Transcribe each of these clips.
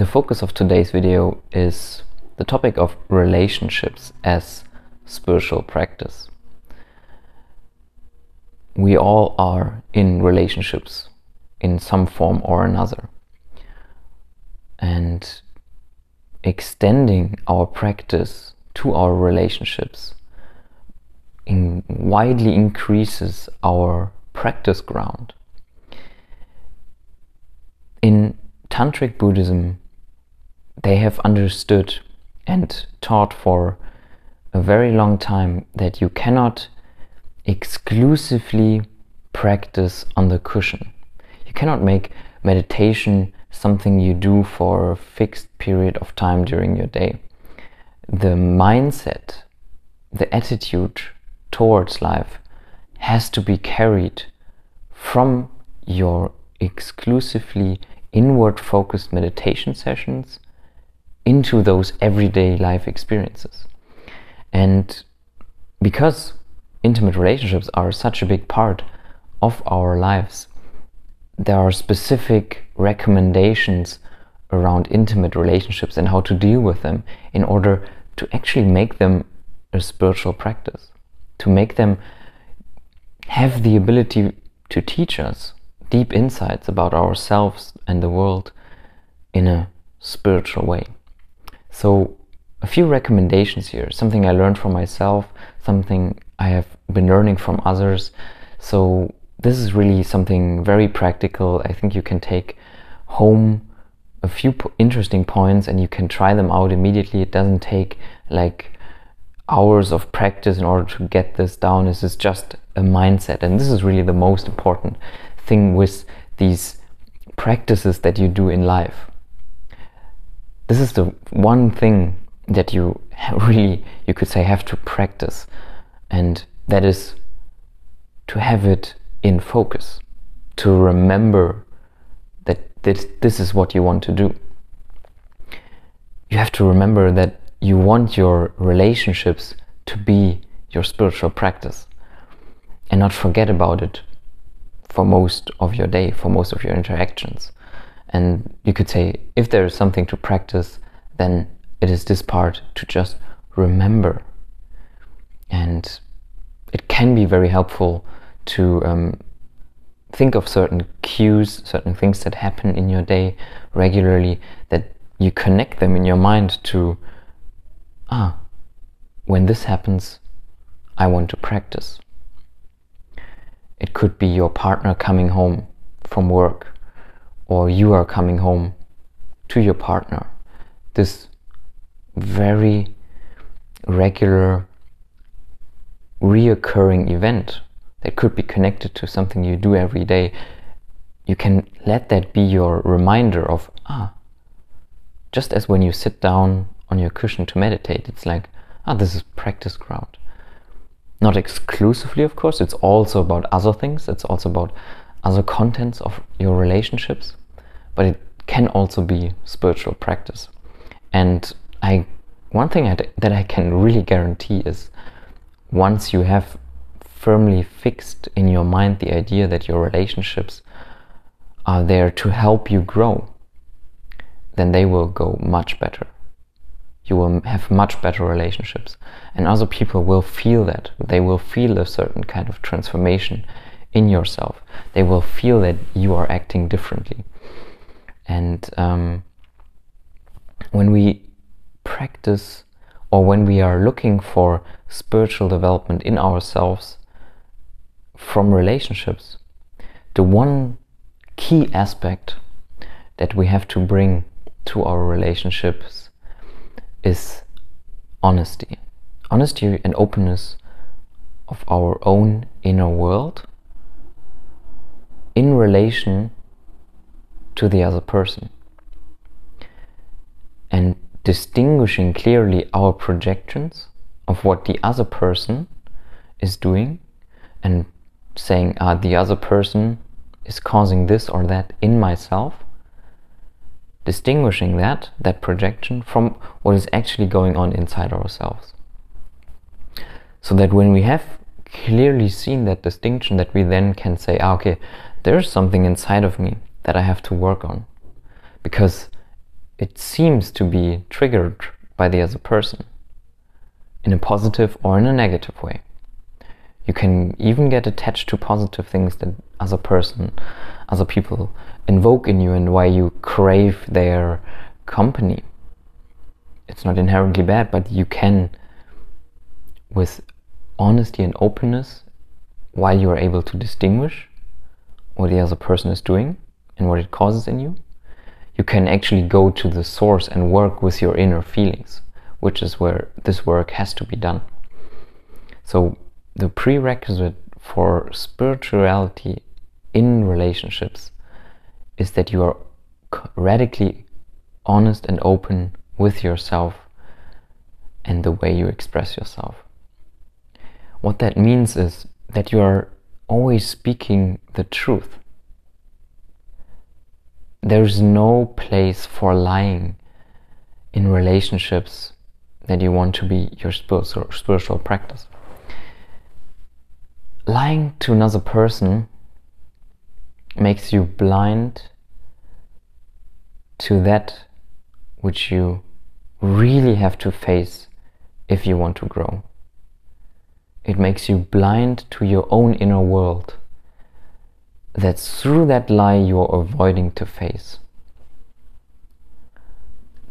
The focus of today's video is the topic of relationships as spiritual practice. We all are in relationships in some form or another. And extending our practice to our relationships in widely increases our practice ground. In Tantric Buddhism, they have understood and taught for a very long time that you cannot exclusively practice on the cushion. You cannot make meditation something you do for a fixed period of time during your day. The mindset, the attitude towards life has to be carried from your exclusively inward focused meditation sessions into those everyday life experiences. And because intimate relationships are such a big part of our lives, there are specific recommendations around intimate relationships and how to deal with them in order to actually make them a spiritual practice, to make them have the ability to teach us deep insights about ourselves and the world in a spiritual way. So, a few recommendations here something I learned from myself, something I have been learning from others. So, this is really something very practical. I think you can take home a few interesting points and you can try them out immediately. It doesn't take like hours of practice in order to get this down. This is just a mindset, and this is really the most important thing with these practices that you do in life. This is the one thing that you really, you could say, have to practice, and that is to have it in focus, to remember that this, this is what you want to do. You have to remember that you want your relationships to be your spiritual practice and not forget about it for most of your day, for most of your interactions. And you could say, if there is something to practice, then it is this part to just remember. And it can be very helpful to um, think of certain cues, certain things that happen in your day regularly, that you connect them in your mind to, ah, when this happens, I want to practice. It could be your partner coming home from work, or you are coming home to your partner. This very regular, reoccurring event that could be connected to something you do every day, you can let that be your reminder of, ah, just as when you sit down on your cushion to meditate, it's like, ah, this is practice ground. Not exclusively, of course, it's also about other things, it's also about other contents of your relationships, but it can also be spiritual practice. And I, one thing that I can really guarantee is once you have firmly fixed in your mind the idea that your relationships are there to help you grow, then they will go much better you will have much better relationships. And other people will feel that. They will feel a certain kind of transformation in yourself. They will feel that you are acting differently. And um, when we practice or when we are looking for spiritual development in ourselves from relationships, the one key aspect that we have to bring to our relationships is honesty. Honesty and openness of our own inner world in relation to the other person. And distinguishing clearly our projections of what the other person is doing and saying, ah, the other person is causing this or that in myself distinguishing that, that projection, from what is actually going on inside ourselves. So that when we have clearly seen that distinction, that we then can say, ah, okay, there's something inside of me that I have to work on. Because it seems to be triggered by the other person in a positive or in a negative way. You can even get attached to positive things that other person, other people invoke in you and why you crave their company. It's not inherently bad, but you can, with honesty and openness, while you are able to distinguish what the other person is doing and what it causes in you, you can actually go to the source and work with your inner feelings, which is where this work has to be done. So, the prerequisite for spirituality in relationships is that you are radically honest and open with yourself and the way you express yourself. What that means is that you are always speaking the truth. There's no place for lying in relationships that you want to be your spiritual, spiritual practice. Lying to another person makes you blind to that which you really have to face if you want to grow. It makes you blind to your own inner world. That's through that lie you're avoiding to face.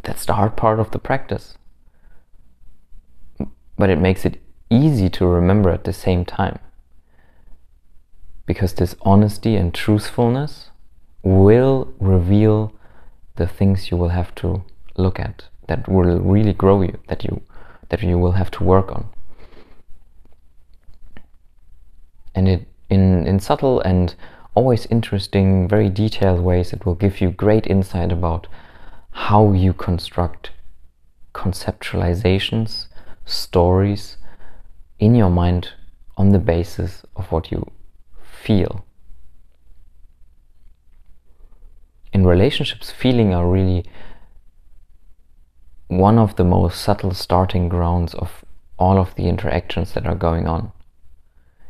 That's the hard part of the practice. But it makes it easy to remember at the same time. Because this honesty and truthfulness will reveal the things you will have to look at that will really grow you, that you that you will have to work on. And it in, in subtle and always interesting, very detailed ways, it will give you great insight about how you construct conceptualizations, stories in your mind on the basis of what you feel. In relationships, feeling are really one of the most subtle starting grounds of all of the interactions that are going on.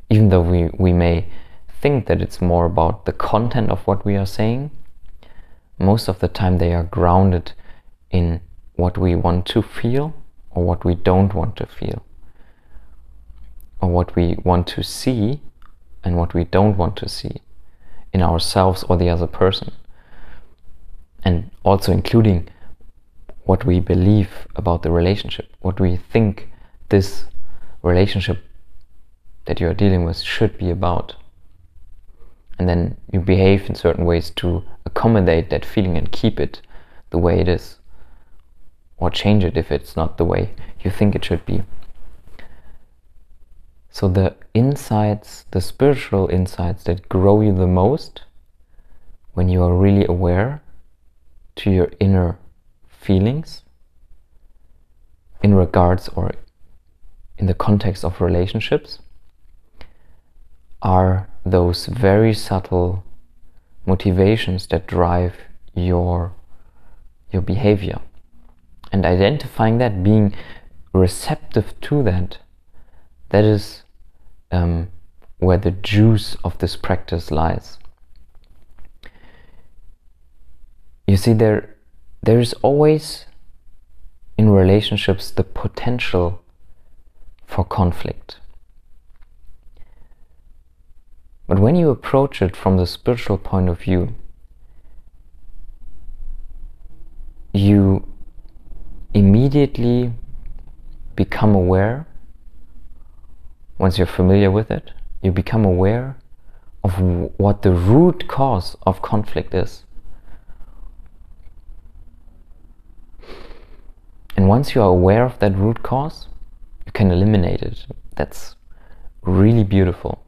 Even though we, we may think that it's more about the content of what we are saying, most of the time they are grounded in what we want to feel or what we don't want to feel, or what we want to see and what we don't want to see in ourselves or the other person, and also including what we believe about the relationship, what we think this relationship that you are dealing with should be about. And then you behave in certain ways to accommodate that feeling and keep it the way it is, or change it if it's not the way you think it should be. So, the insights, the spiritual insights that grow you the most when you are really aware to your inner feelings in regards or in the context of relationships are those very subtle motivations that drive your your behavior and identifying that being receptive to that that is um, where the juice of this practice lies you see there there is always in relationships the potential for conflict. But when you approach it from the spiritual point of view, you immediately become aware, once you're familiar with it, you become aware of what the root cause of conflict is. And once you are aware of that root cause, you can eliminate it. That's really beautiful.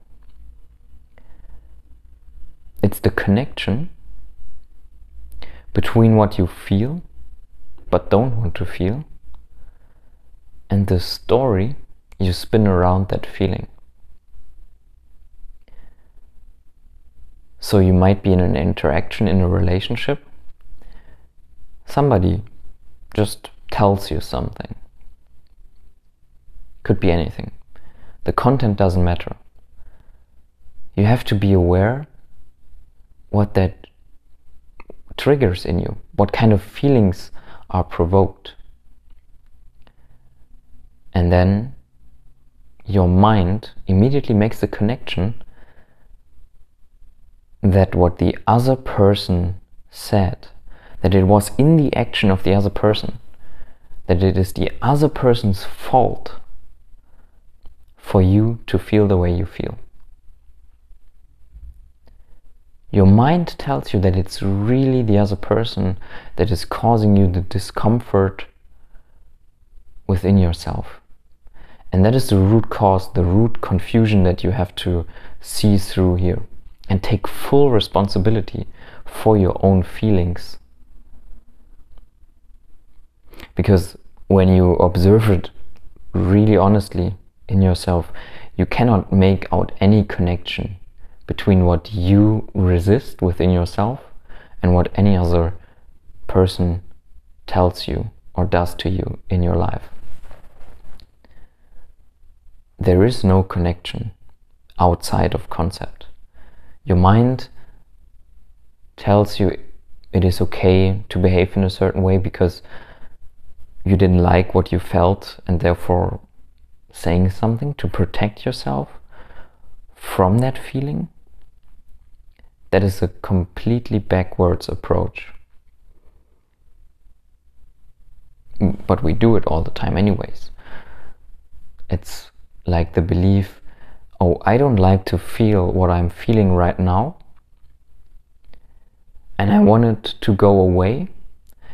It's the connection between what you feel but don't want to feel and the story you spin around that feeling. So you might be in an interaction in a relationship. Somebody just tells you something. Could be anything. The content doesn't matter. You have to be aware what that triggers in you, what kind of feelings are provoked. And then your mind immediately makes the connection that what the other person said, that it was in the action of the other person, that it is the other person's fault for you to feel the way you feel. Your mind tells you that it's really the other person that is causing you the discomfort within yourself. And that is the root cause, the root confusion that you have to see through here and take full responsibility for your own feelings. Because when you observe it really honestly in yourself, you cannot make out any connection between what you resist within yourself and what any other person tells you or does to you in your life. There is no connection outside of concept. Your mind tells you it is okay to behave in a certain way because you didn't like what you felt and therefore saying something to protect yourself from that feeling, that is a completely backwards approach. But we do it all the time, anyways. It's like the belief oh, I don't like to feel what I'm feeling right now, and I want it to go away.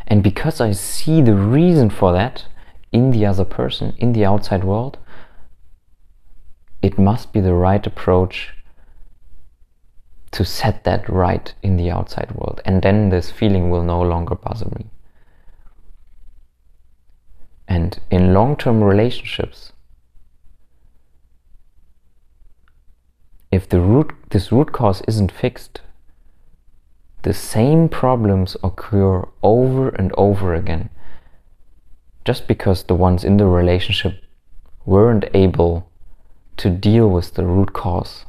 And because I see the reason for that in the other person, in the outside world, it must be the right approach to set that right in the outside world. And then this feeling will no longer bother me. And in long term relationships, if the root, this root cause isn't fixed, the same problems occur over and over again just because the ones in the relationship weren't able to deal with the root cause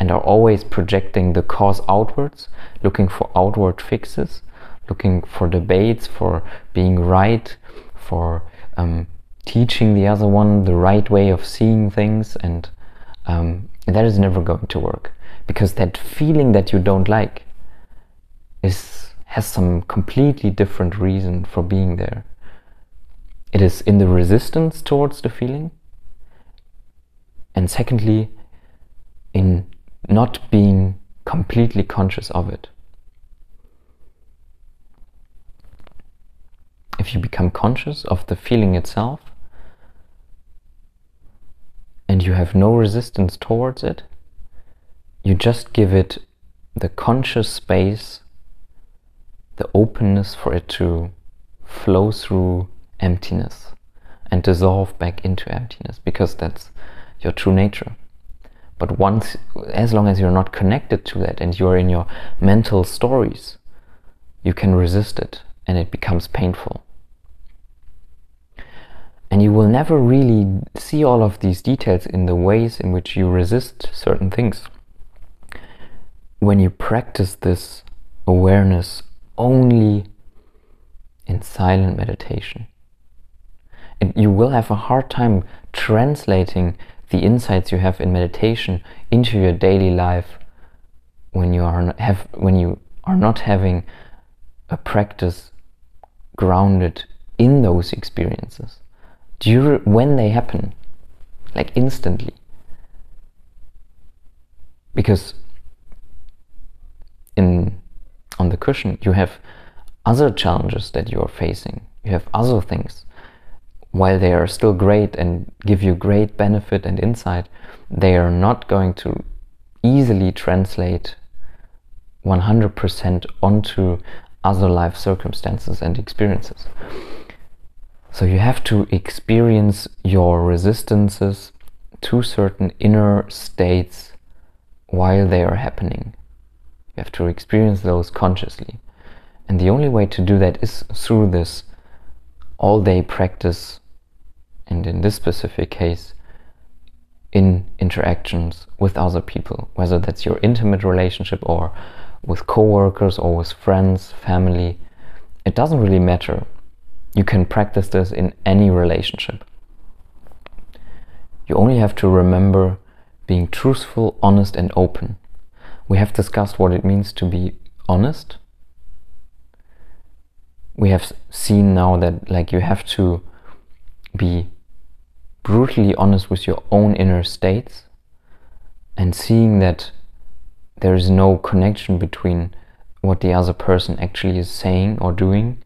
and are always projecting the cause outwards, looking for outward fixes, looking for debates, for being right, for um, teaching the other one the right way of seeing things, and um, that is never going to work because that feeling that you don't like is has some completely different reason for being there. It is in the resistance towards the feeling, and secondly, in not being completely conscious of it. If you become conscious of the feeling itself and you have no resistance towards it, you just give it the conscious space, the openness for it to flow through emptiness and dissolve back into emptiness because that's your true nature. But once, as long as you're not connected to that and you're in your mental stories, you can resist it and it becomes painful. And you will never really see all of these details in the ways in which you resist certain things. When you practice this awareness only in silent meditation, and you will have a hard time translating the insights you have in meditation into your daily life when you are have when you are not having a practice grounded in those experiences. During when they happen? Like instantly. Because in on the cushion you have other challenges that you are facing. You have other things while they are still great and give you great benefit and insight, they are not going to easily translate 100% onto other life circumstances and experiences. So you have to experience your resistances to certain inner states while they are happening. You have to experience those consciously. And the only way to do that is through this all day practice, and in this specific case, in interactions with other people, whether that's your intimate relationship or with coworkers or with friends, family, it doesn't really matter. you can practice this in any relationship. You only have to remember being truthful, honest, and open. We have discussed what it means to be honest. We have seen now that like you have to be brutally honest with your own inner states and seeing that there is no connection between what the other person actually is saying or doing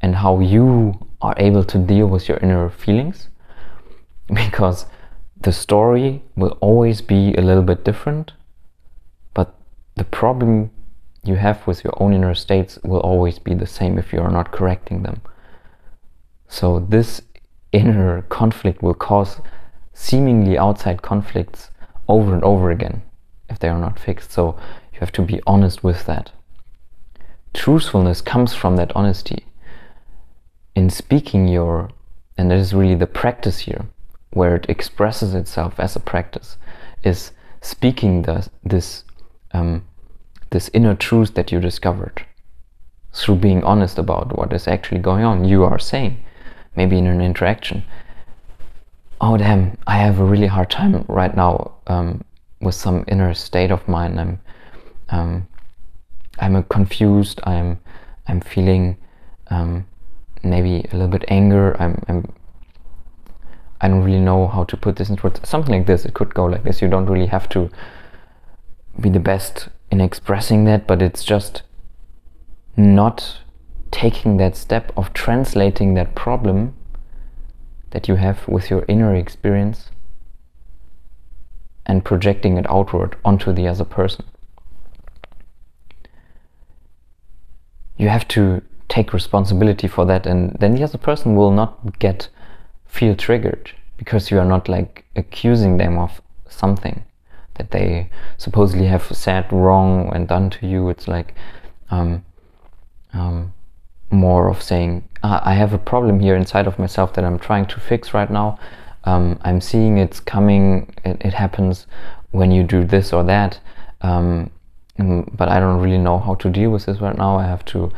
and how you are able to deal with your inner feelings. Because the story will always be a little bit different but the problem you have with your own inner states will always be the same if you are not correcting them. So this inner conflict will cause seemingly outside conflicts over and over again if they are not fixed. So you have to be honest with that. Truthfulness comes from that honesty. In speaking your, and that is really the practice here, where it expresses itself as a practice, is speaking the, this um, this inner truth that you discovered through being honest about what is actually going on. You are saying, maybe in an interaction, "Oh damn, I have a really hard time right now um, with some inner state of mine. I'm um, I'm confused. I'm I'm feeling um, maybe a little bit anger. I'm, I'm I don't really know how to put this into words. Something like this. It could go like this. You don't really have to be the best in expressing that, but it's just not taking that step of translating that problem that you have with your inner experience and projecting it outward onto the other person. you have to take responsibility for that and then the other person will not get feel triggered because you are not like accusing them of something that they supposedly have said wrong and done to you it's like um, um, more of saying ah, i have a problem here inside of myself that i'm trying to fix right now um, i'm seeing it's coming it, it, happens when you do this or that um, um, but I don't really know how to deal with this right now. I have to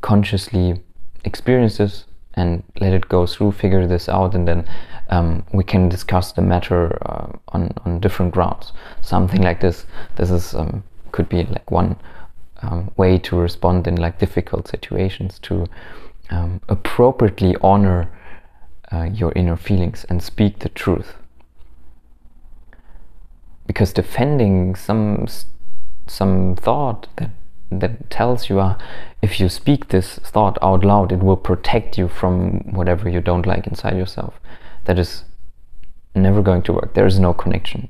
consciously experience this and let it go through, figure this out, and then um, we can discuss the matter uh, on on different grounds. Something like this. This is um, could be like one um, way to respond in like difficult situations to um, appropriately honor uh, your inner feelings and speak the truth. Because defending some some thought that that tells you uh, if you speak this thought out loud it will protect you from whatever you don't like inside yourself. That is never going to work. There is no connection.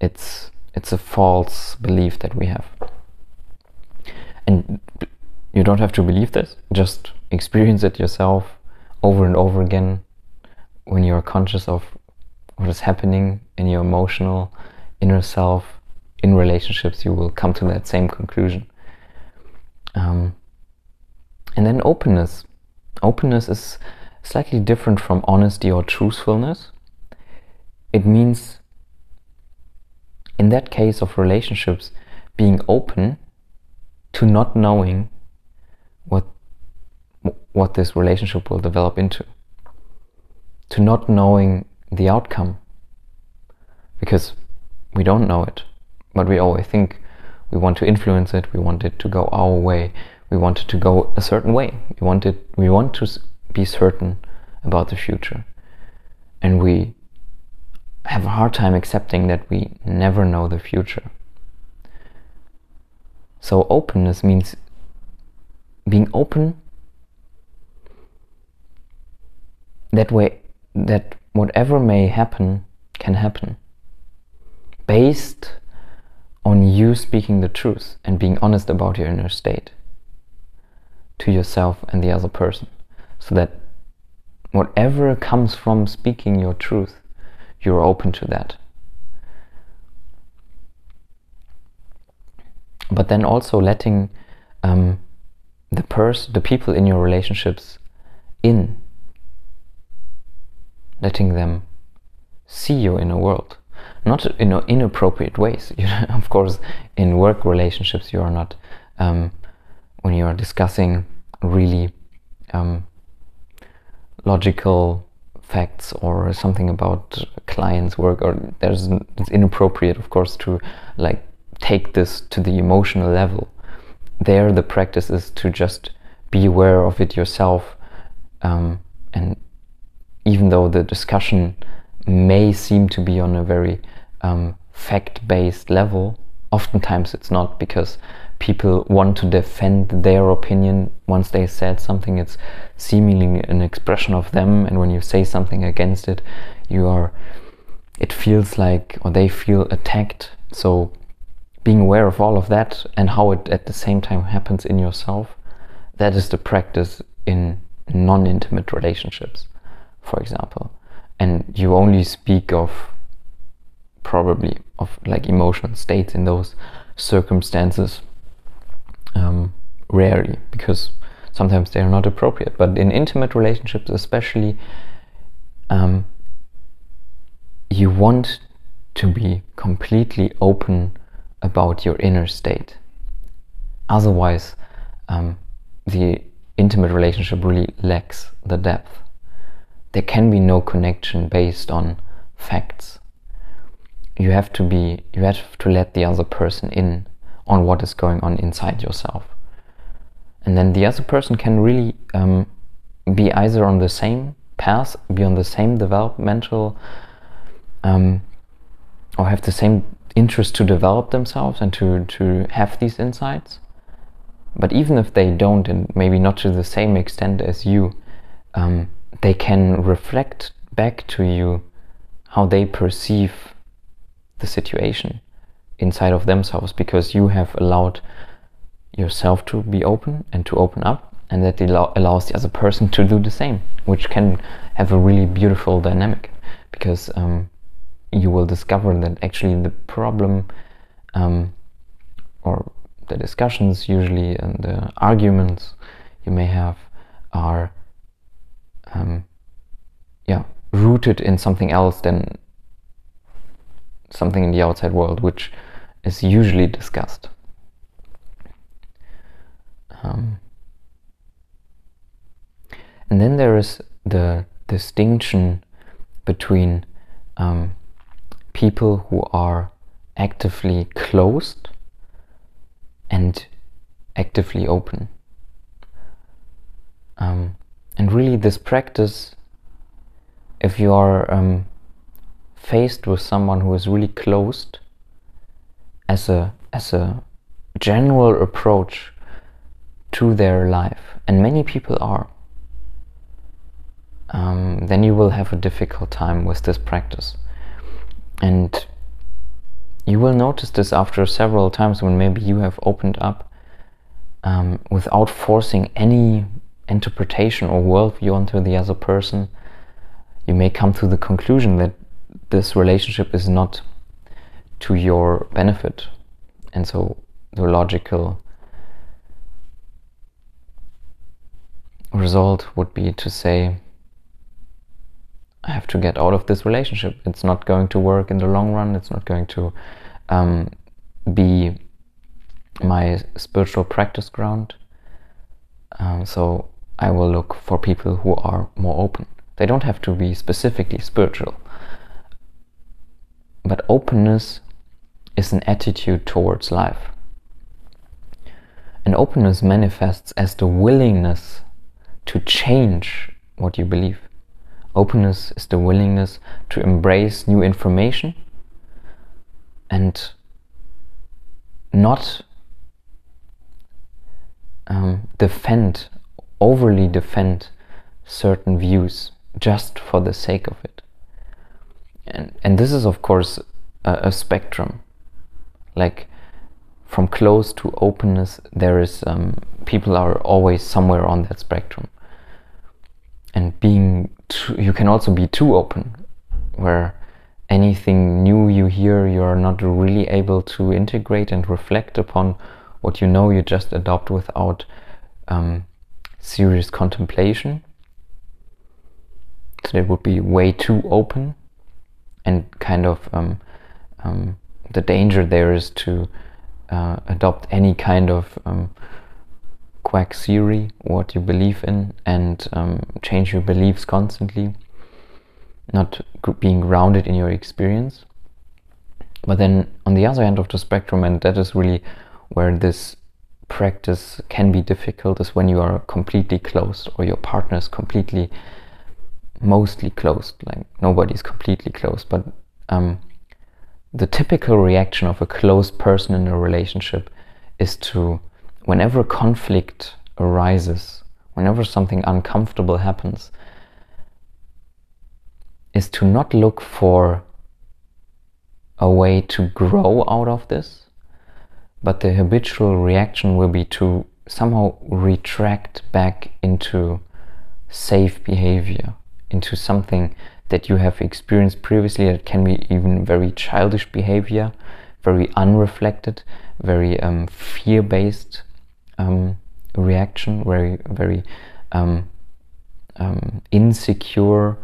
It's it's a false belief that we have. And you don't have to believe this. Just experience it yourself over and over again when you're conscious of what is happening in your emotional inner self in relationships you will come to that same conclusion. Um, and then openness. Openness is slightly different from honesty or truthfulness. It means in that case of relationships being open to not knowing what what this relationship will develop into. To not knowing the outcome. Because we don't know it but we always think we want to influence it we want it to go our way we want it to go a certain way. We want it we want to be certain about the future. And we have a hard time accepting that we never know the future. So openness means being open that way that whatever may happen can happen. Based on you speaking the truth and being honest about your inner state to yourself and the other person. So that whatever comes from speaking your truth you're open to that. But then also letting um, the person the people in your relationships in letting them see your inner world not in inappropriate ways. You know, of course, in work relationships, you are not um, when you are discussing really um, logical facts or something about clients work or there's it's inappropriate of course to like take this to the emotional level there the practice is to just be aware of it yourself um, and even though the discussion may seem to be on a very um, fact-based level oftentimes it's not because people want to defend their opinion. Once they said something it's seemingly an expression of them and when you say something against it you are it feels like or they feel attacked. So being aware of all of that and how it at the same time happens in yourself that is the practice in non-intimate relationships for example. And you only speak of probably of like emotional states in those circumstances um, rarely because sometimes they are not appropriate. But in intimate relationships especially um, you want to be completely open about your inner state. Otherwise um, the intimate relationship really lacks the depth. There can be no connection based on facts you have to be you have to let the other person in on what is going on inside yourself. And then the other person can really um, be either on the same path be on the same developmental um, or have the same interest to develop themselves and to, to have these insights. But even if they don't and maybe not to the same extent as you um, they can reflect back to you how they perceive the situation inside of themselves because you have allowed yourself to be open and to open up and that allows the other person to do the same which can have a really beautiful dynamic because um, you will discover that actually the problem um, or the discussions usually and the arguments you may have are um, yeah rooted in something else than something in the outside world which is usually discussed. Um, and then there is the distinction between um, people who are actively closed and actively open. Um, and really, this practice, if you are um, faced with someone who is really closed as a as a general approach to their life and many people are um, then you will have a difficult time with this practice. And you will notice this after several times when maybe you have opened up um, without forcing any interpretation or worldview onto the other person. You may come to the conclusion that this relationship is not to your benefit. And so the logical result would be to say, I have to get out of this relationship. It's not going to work in the long run. It's not going to um, be my spiritual practice ground. Um, so I will look for people who are more open. They don't have to be specifically spiritual. But openness is an attitude towards life. And openness manifests as the willingness to change what you believe. Openness is the willingness to embrace new information and not um, defend, overly defend certain views just for the sake of it and and this is of course a, a spectrum. Like from close to openness there is um, people are always somewhere on that spectrum. And being too, you can also be too open where anything new you hear you are not really able to integrate and reflect upon what you know you just adopt without um, serious contemplation. So it would be way too open and kind of um, um, the danger there is to uh, adopt any kind of um, quack theory, what you believe in, and um, change your beliefs constantly, not being grounded in your experience. But then on the other end of the spectrum, and that is really where this practice can be difficult, is when you are completely closed or your partner is completely, mostly closed. Like nobody's completely closed, but um, the typical reaction of a closed person in a relationship is to, whenever a conflict arises, whenever something uncomfortable happens, is to not look for a way to grow out of this, but the habitual reaction will be to somehow retract back into safe behavior, into something that you have experienced previously that can be even very childish behavior, very unreflected, very um, fear based um, reaction, very, very um, um, insecure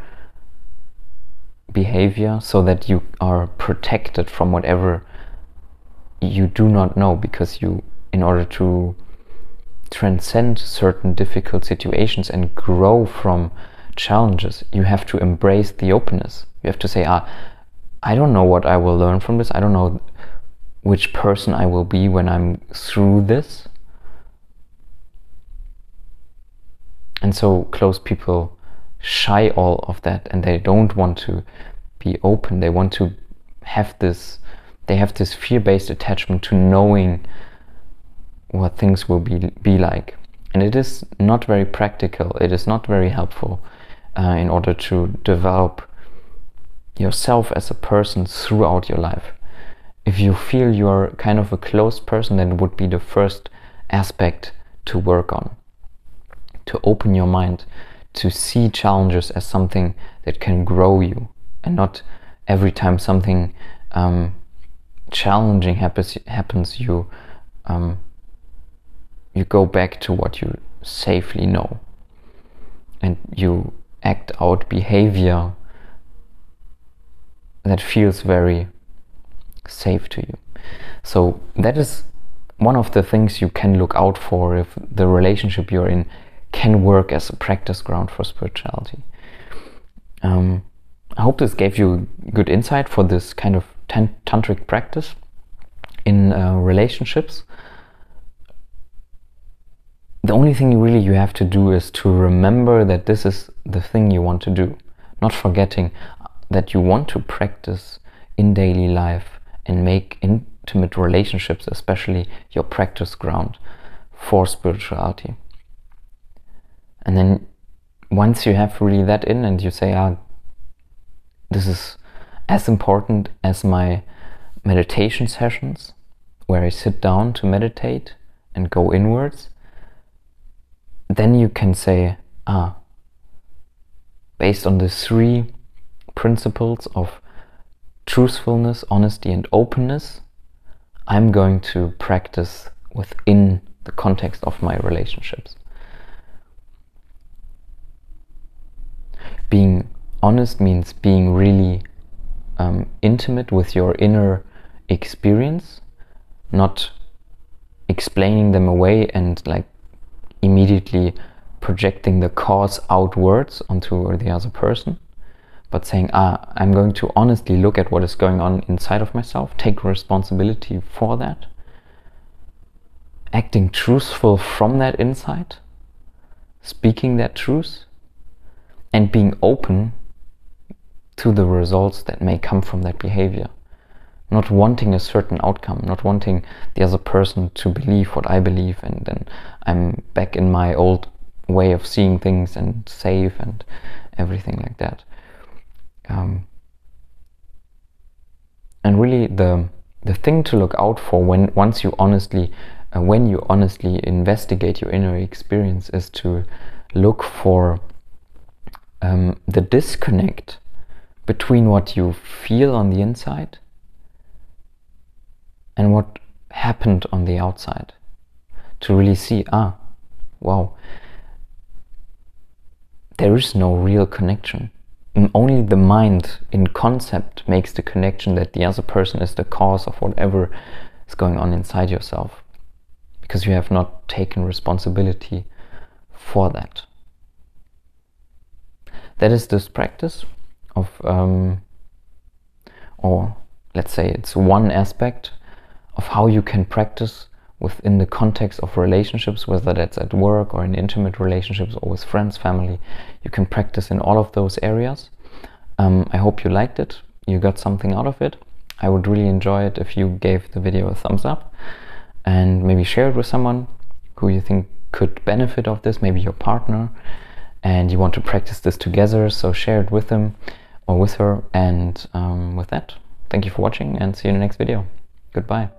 behavior, so that you are protected from whatever you do not know because you, in order to transcend certain difficult situations and grow from challenges, you have to embrace the openness. You have to say, ah, I don't know what I will learn from this. I don't know which person I will be when I'm through this. And so close people shy all of that and they don't want to be open. They want to have this, they have this fear based attachment to knowing what things will be, be like. And it is not very practical, it is not very helpful uh, in order to develop yourself as a person throughout your life. If you feel you're kind of a closed person, then it would be the first aspect to work on. To open your mind, to see challenges as something that can grow you, and not every time something um, challenging happens, happens you um, you go back to what you safely know, and you act out behavior that feels very safe to you. So that is one of the things you can look out for if the relationship you're in can work as a practice ground for spirituality. Um, I hope this gave you good insight for this kind of tantric practice in uh, relationships the only thing really you have to do is to remember that this is the thing you want to do, not forgetting that you want to practice in daily life and make intimate relationships, especially your practice ground for spirituality. And then once you have really that in and you say, ah, this is as important as my meditation sessions where I sit down to meditate and go inwards then you can say, ah, based on the three principles of truthfulness, honesty, and openness, I'm going to practice within the context of my relationships. Being honest means being really um, intimate with your inner experience, not explaining them away and like immediately projecting the cause outwards onto the other person, but saying, ah, I'm going to honestly look at what is going on inside of myself, take responsibility for that, acting truthful from that insight, speaking that truth, and being open to the results that may come from that behavior not wanting a certain outcome, not wanting the other person to believe what I believe, and then I'm back in my old way of seeing things and safe and everything like that. Um, and really, the the thing to look out for when once you honestly, uh, when you honestly investigate your inner experience, is to look for um, the disconnect between what you feel on the inside and what happened on the outside to really see ah wow there is no real connection only the mind in concept makes the connection that the other person is the cause of whatever is going on inside yourself because you have not taken responsibility for that. That is this practice of, um, or let's say it's one aspect of how you can practice within the context of relationships, whether that's at work or in intimate relationships or with friends, family. You can practice in all of those areas. Um, I hope you liked it. You got something out of it. I would really enjoy it if you gave the video a thumbs up and maybe share it with someone who you think could benefit of this, maybe your partner, and you want to practice this together. So share it with them or with her. And um, with that, thank you for watching and see you in the next video. Goodbye.